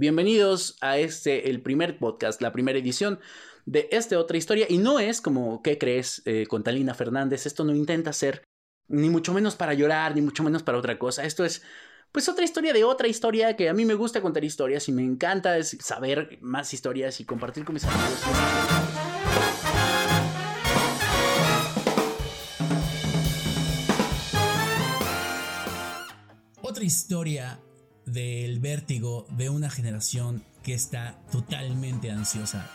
Bienvenidos a este, el primer podcast, la primera edición de esta otra historia. Y no es como, ¿qué crees? Eh, con Talina Fernández. Esto no intenta ser ni mucho menos para llorar, ni mucho menos para otra cosa. Esto es, pues, otra historia de otra historia que a mí me gusta contar historias y me encanta saber más historias y compartir con mis amigos. Otra historia del vértigo de una generación que está totalmente ansiosa.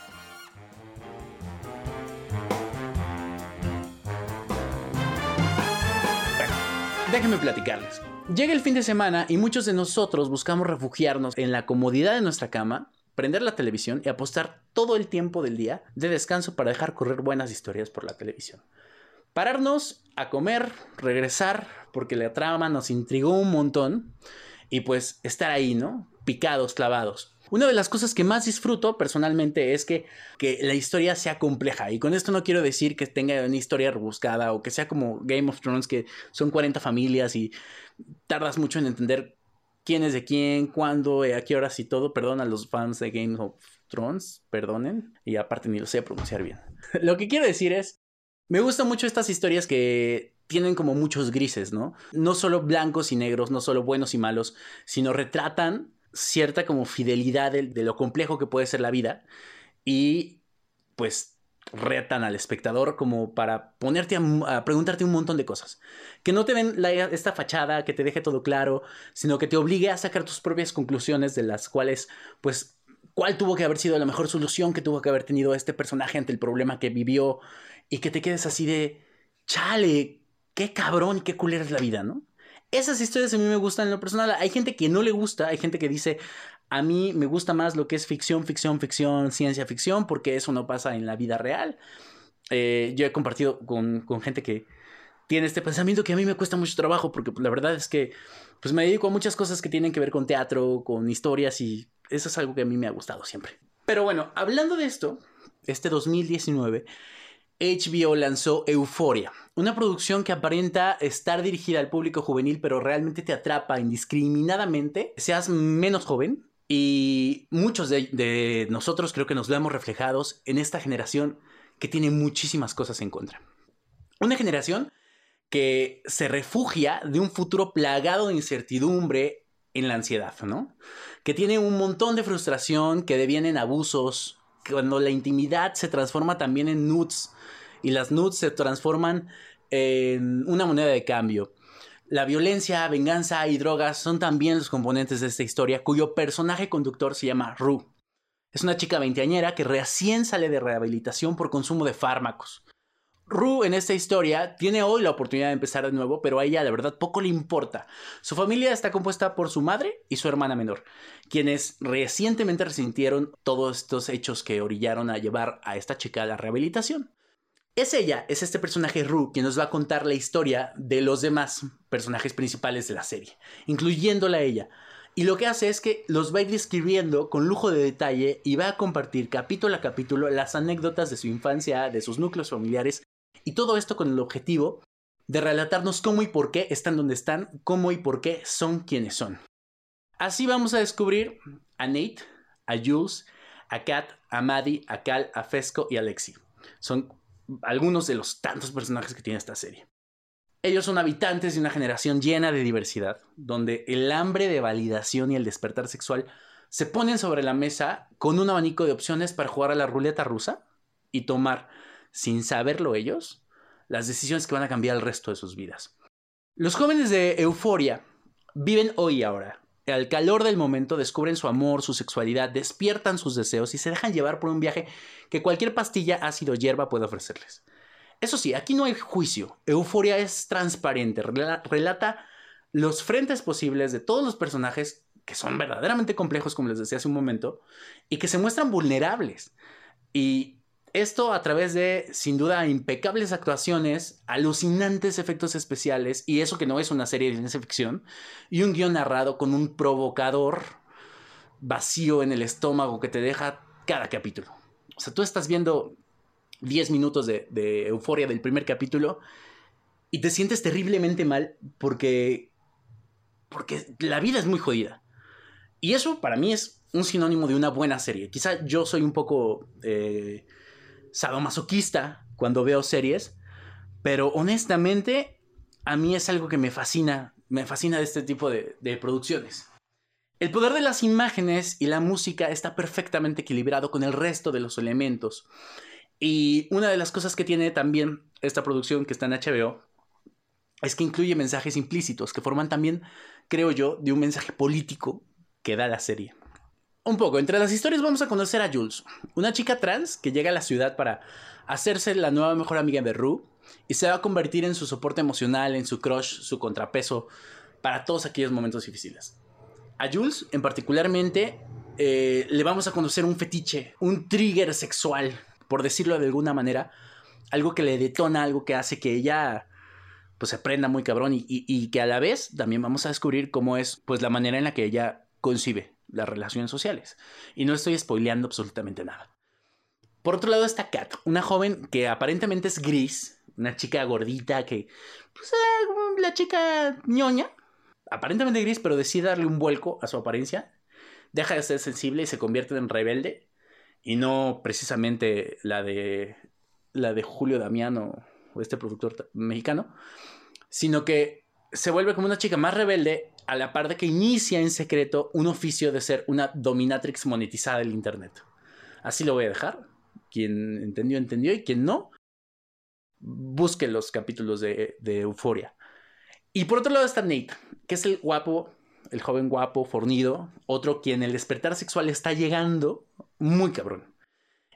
déjenme platicarles. Llega el fin de semana y muchos de nosotros buscamos refugiarnos en la comodidad de nuestra cama, prender la televisión y apostar todo el tiempo del día de descanso para dejar correr buenas historias por la televisión. Pararnos a comer, regresar, porque la trama nos intrigó un montón y pues estar ahí, ¿no? Picados, clavados. Una de las cosas que más disfruto personalmente es que, que, la historia sea compleja. Y con esto no quiero decir que tenga una historia rebuscada o que sea como Game of Thrones, que son 40 familias y tardas mucho en entender quién es de quién, cuándo, eh, a qué horas y todo. Perdón a los fans de Game of Thrones, perdonen. Y aparte ni lo sé pronunciar bien. lo que quiero decir es, me gustan mucho estas historias que tienen como muchos grises, ¿no? No solo blancos y negros, no solo buenos y malos, sino retratan cierta como fidelidad de, lo complejo que puede ser la vida y pues retan al espectador como para ponerte a, preguntarte un montón de cosas. Que no te den esta fachada, que te deje todo claro, sino que te obligue a sacar tus propias conclusiones de las cuales, pues, cuál tuvo que haber sido la mejor solución que tuvo que haber tenido este personaje ante el problema que vivió y que te quedes así de, chale, qué cabrón y qué culera es la vida, ¿no? Esas historias a mí me gustan en lo personal. Hay gente que no le gusta, hay gente que dice, a mí me gusta más lo que es ficción, ficción, ficción, ciencia ficción, porque eso no pasa en la vida real. Eh, yo he compartido con, con, gente que tiene este pensamiento que a mí me cuesta mucho trabajo, porque la verdad es que pues me dedico a muchas cosas que tienen que ver con teatro, con historias, y eso es algo que a mí me ha gustado siempre. Pero bueno, hablando de esto, este 2019 HBO lanzó Euforia, una producción que aparenta estar dirigida al público juvenil, pero realmente te atrapa indiscriminadamente, seas menos joven. Y muchos de, nosotros creo que nos vemos reflejados en esta generación que tiene muchísimas cosas en contra. Una generación que se refugia de un futuro plagado de incertidumbre en la ansiedad, ¿no? Que tiene un montón de frustración, que devienen abusos, cuando la intimidad se transforma también en nudes y las nudes se transforman en una moneda de cambio. La violencia, venganza y drogas son también los componentes de esta historia, cuyo personaje conductor se llama Rue. Es una chica veinteañera que recién sale de rehabilitación por consumo de fármacos. Rue en esta historia tiene hoy la oportunidad de empezar de nuevo, pero a ella de verdad poco le importa. Su familia está compuesta por su madre y su hermana menor, quienes recientemente resintieron todos estos hechos que orillaron a llevar a esta chica a la rehabilitación. Es ella, es este personaje Rue, quien nos va a contar la historia de los demás personajes principales de la serie, incluyéndola a ella. Y lo que hace es que los va a ir describiendo con lujo de detalle y va a compartir capítulo a capítulo las anécdotas de su infancia, de sus núcleos familiares y todo esto con el objetivo de relatarnos cómo y por qué están donde están, cómo y por qué son quienes son. Así vamos a descubrir a Nate, a Jules, a Kat, a Maddie, a Cal, a Fesco y a Lexi. Son algunos de los tantos personajes que tiene esta serie. Ellos son habitantes de una generación llena de diversidad, donde el hambre de validación y el despertar sexual se ponen sobre la mesa con un abanico de opciones para jugar a la ruleta rusa y tomar sin saberlo ellos, las decisiones que van a cambiar el resto de sus vidas. Los jóvenes de Euforia viven hoy y ahora. Al calor del momento descubren su amor, su sexualidad, despiertan sus deseos y se dejan llevar por un viaje que cualquier pastilla ácido hierba puede ofrecerles. Eso sí, aquí no hay juicio. Euforia es transparente, relata los frentes posibles de todos los personajes que son verdaderamente complejos, como les decía hace un momento, y que se muestran vulnerables. Y esto a través de, sin duda, impecables actuaciones, alucinantes efectos especiales, y eso que no es una serie de ciencia ficción, y un guion narrado con un provocador vacío en el estómago que te deja cada capítulo. O sea, tú estás viendo 10 minutos de, euforia del primer capítulo y te sientes terriblemente mal porque, porque la vida es muy jodida. Y eso para mí es un sinónimo de una buena serie. Quizá yo soy un poco eh, sadomasoquista cuando veo series, pero honestamente a mí es algo que me fascina, me fascina de este tipo de, de producciones. El poder de las imágenes y la música está perfectamente equilibrado con el resto de los elementos. Y una de las cosas que tiene también esta producción que está en HBO es que incluye mensajes implícitos que forman también, creo yo, de un mensaje político que da la serie. Un poco, entre las historias vamos a conocer a Jules, una chica trans que llega a la ciudad para hacerse la nueva mejor amiga de Rue y se va a convertir en su soporte emocional, en su crush, su contrapeso para todos aquellos momentos difíciles. A Jules, en particularmente, eh, le vamos a conocer un fetiche, un trigger sexual, por decirlo de alguna manera, algo que le detona, algo que hace que ella pues se prenda muy cabrón y, y, que a la vez también vamos a descubrir cómo es pues la manera en la que ella concibe las relaciones sociales. Y no estoy spoileando absolutamente nada. Por otro lado está Kat, una joven que aparentemente es gris, una chica gordita que, pues, eh, la chica ñoña, aparentemente gris, pero decide darle un vuelco a su apariencia, deja de ser sensible y se convierte en rebelde, y no precisamente la de, la de Julio Damiano, o este productor mexicano, sino que se vuelve como una chica más rebelde a la par de que inicia en secreto un oficio de ser una dominatrix monetizada del Internet. Así lo voy a dejar. Quien entendió, entendió, y quien no, busque los capítulos de, de Euforia. Y por otro lado está Nate, que es el guapo, el joven guapo, fornido, otro quien el despertar sexual está llegando muy cabrón.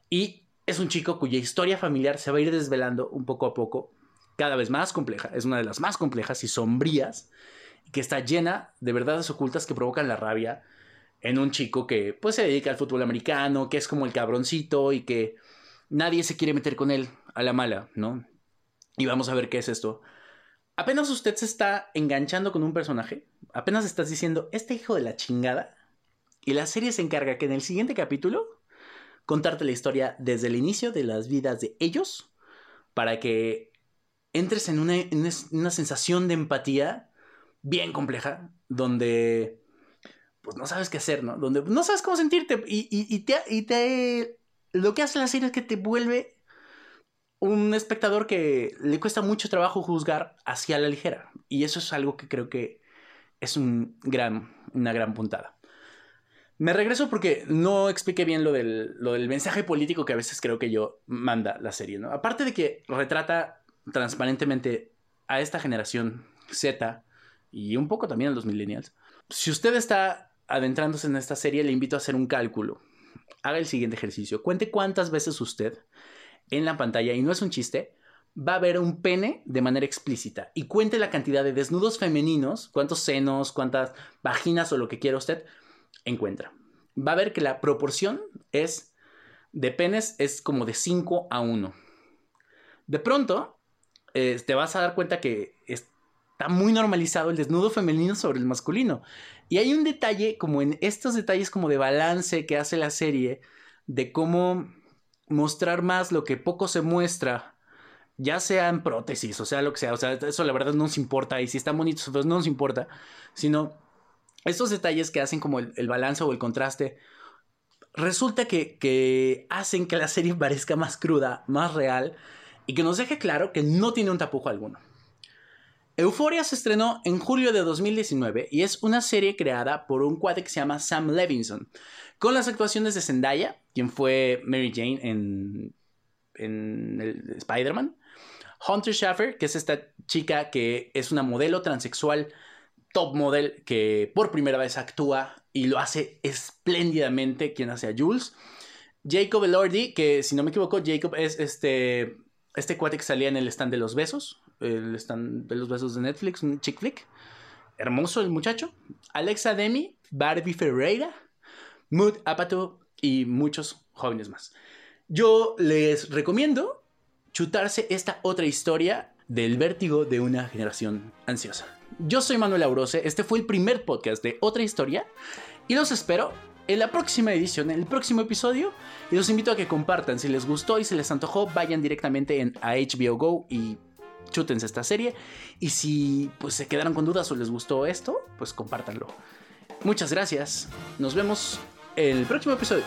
Y es un chico cuya historia familiar se va a ir desvelando un poco a poco, cada vez más compleja. Es una de las más complejas y sombrías, que está llena de verdades ocultas que provocan la rabia en un chico que pues se dedica al fútbol americano, que es como el cabroncito y que nadie se quiere meter con él a la mala, ¿no? Y vamos a ver qué es esto. Apenas usted se está enganchando con un personaje, apenas estás diciendo, este hijo de la chingada, y la serie se encarga que en el siguiente capítulo contarte la historia desde el inicio de las vidas de ellos para que entres en una, sensación de empatía bien compleja donde pues no sabes qué hacer, ¿no? Donde no sabes cómo sentirte y, te, y te... Lo que hace la serie es que te vuelve un espectador que le cuesta mucho trabajo juzgar hacia la ligera. Y eso es algo que creo que es un gran, una gran puntada. Me regreso porque no expliqué bien lo del, lo del mensaje político que a veces creo que yo manda la serie, ¿no? Aparte de que retrata transparentemente a esta generación Z y un poco también a los millennials. Si usted está adentrándose en esta serie, le invito a hacer un cálculo. Haga el siguiente ejercicio. Cuente cuántas veces usted en la pantalla, y no es un chiste, va a ver un pene de manera explícita. Y cuente la cantidad de desnudos femeninos, cuántos senos, cuántas vaginas o lo que quiera usted, encuentra. Va a ver que la proporción es de penes es como de 5 a 1. De pronto, eh, te vas a dar cuenta que está muy normalizado el desnudo femenino sobre el masculino. Y hay un detalle, como en estos detalles como de balance que hace la serie, de cómo mostrar más lo que poco se muestra, ya sea en prótesis, o sea, lo que sea, o sea, eso la verdad no nos importa, y si están bonitos, pues no nos importa, sino estos detalles que hacen como el, balance o el contraste, resulta que, que, hacen que la serie parezca más cruda, más real y que nos deje claro que no tiene un tapujo alguno. Euphoria se estrenó en julio de 2019 y es una serie creada por un cuate que se llama Sam Levinson, con las actuaciones de Zendaya, quien fue Mary Jane en, en Spider-Man, Hunter Schaffer, que es esta chica que es una modelo transexual top model que por primera vez actúa y lo hace espléndidamente quien hace a Jules. Jacob Elordi, que si no me equivoco, Jacob es este, este cuate que salía en el stand de los besos, el stand de los besos de Netflix, un chick flick. Hermoso el muchacho. Alexa Demi, Barbie Ferreira, Mood Apato y muchos jóvenes más. Yo les recomiendo chutarse esta otra historia del vértigo de una generación ansiosa. Yo soy Manuel Aurose, este fue el primer podcast de Otra Historia y los espero en la próxima edición, en el próximo episodio y los invito a que compartan, si les gustó y se les antojó, vayan directamente en, a HBO Go y chútense esta serie y si pues se quedaron con dudas o les gustó esto, pues compártanlo. Muchas gracias, nos vemos en el próximo episodio.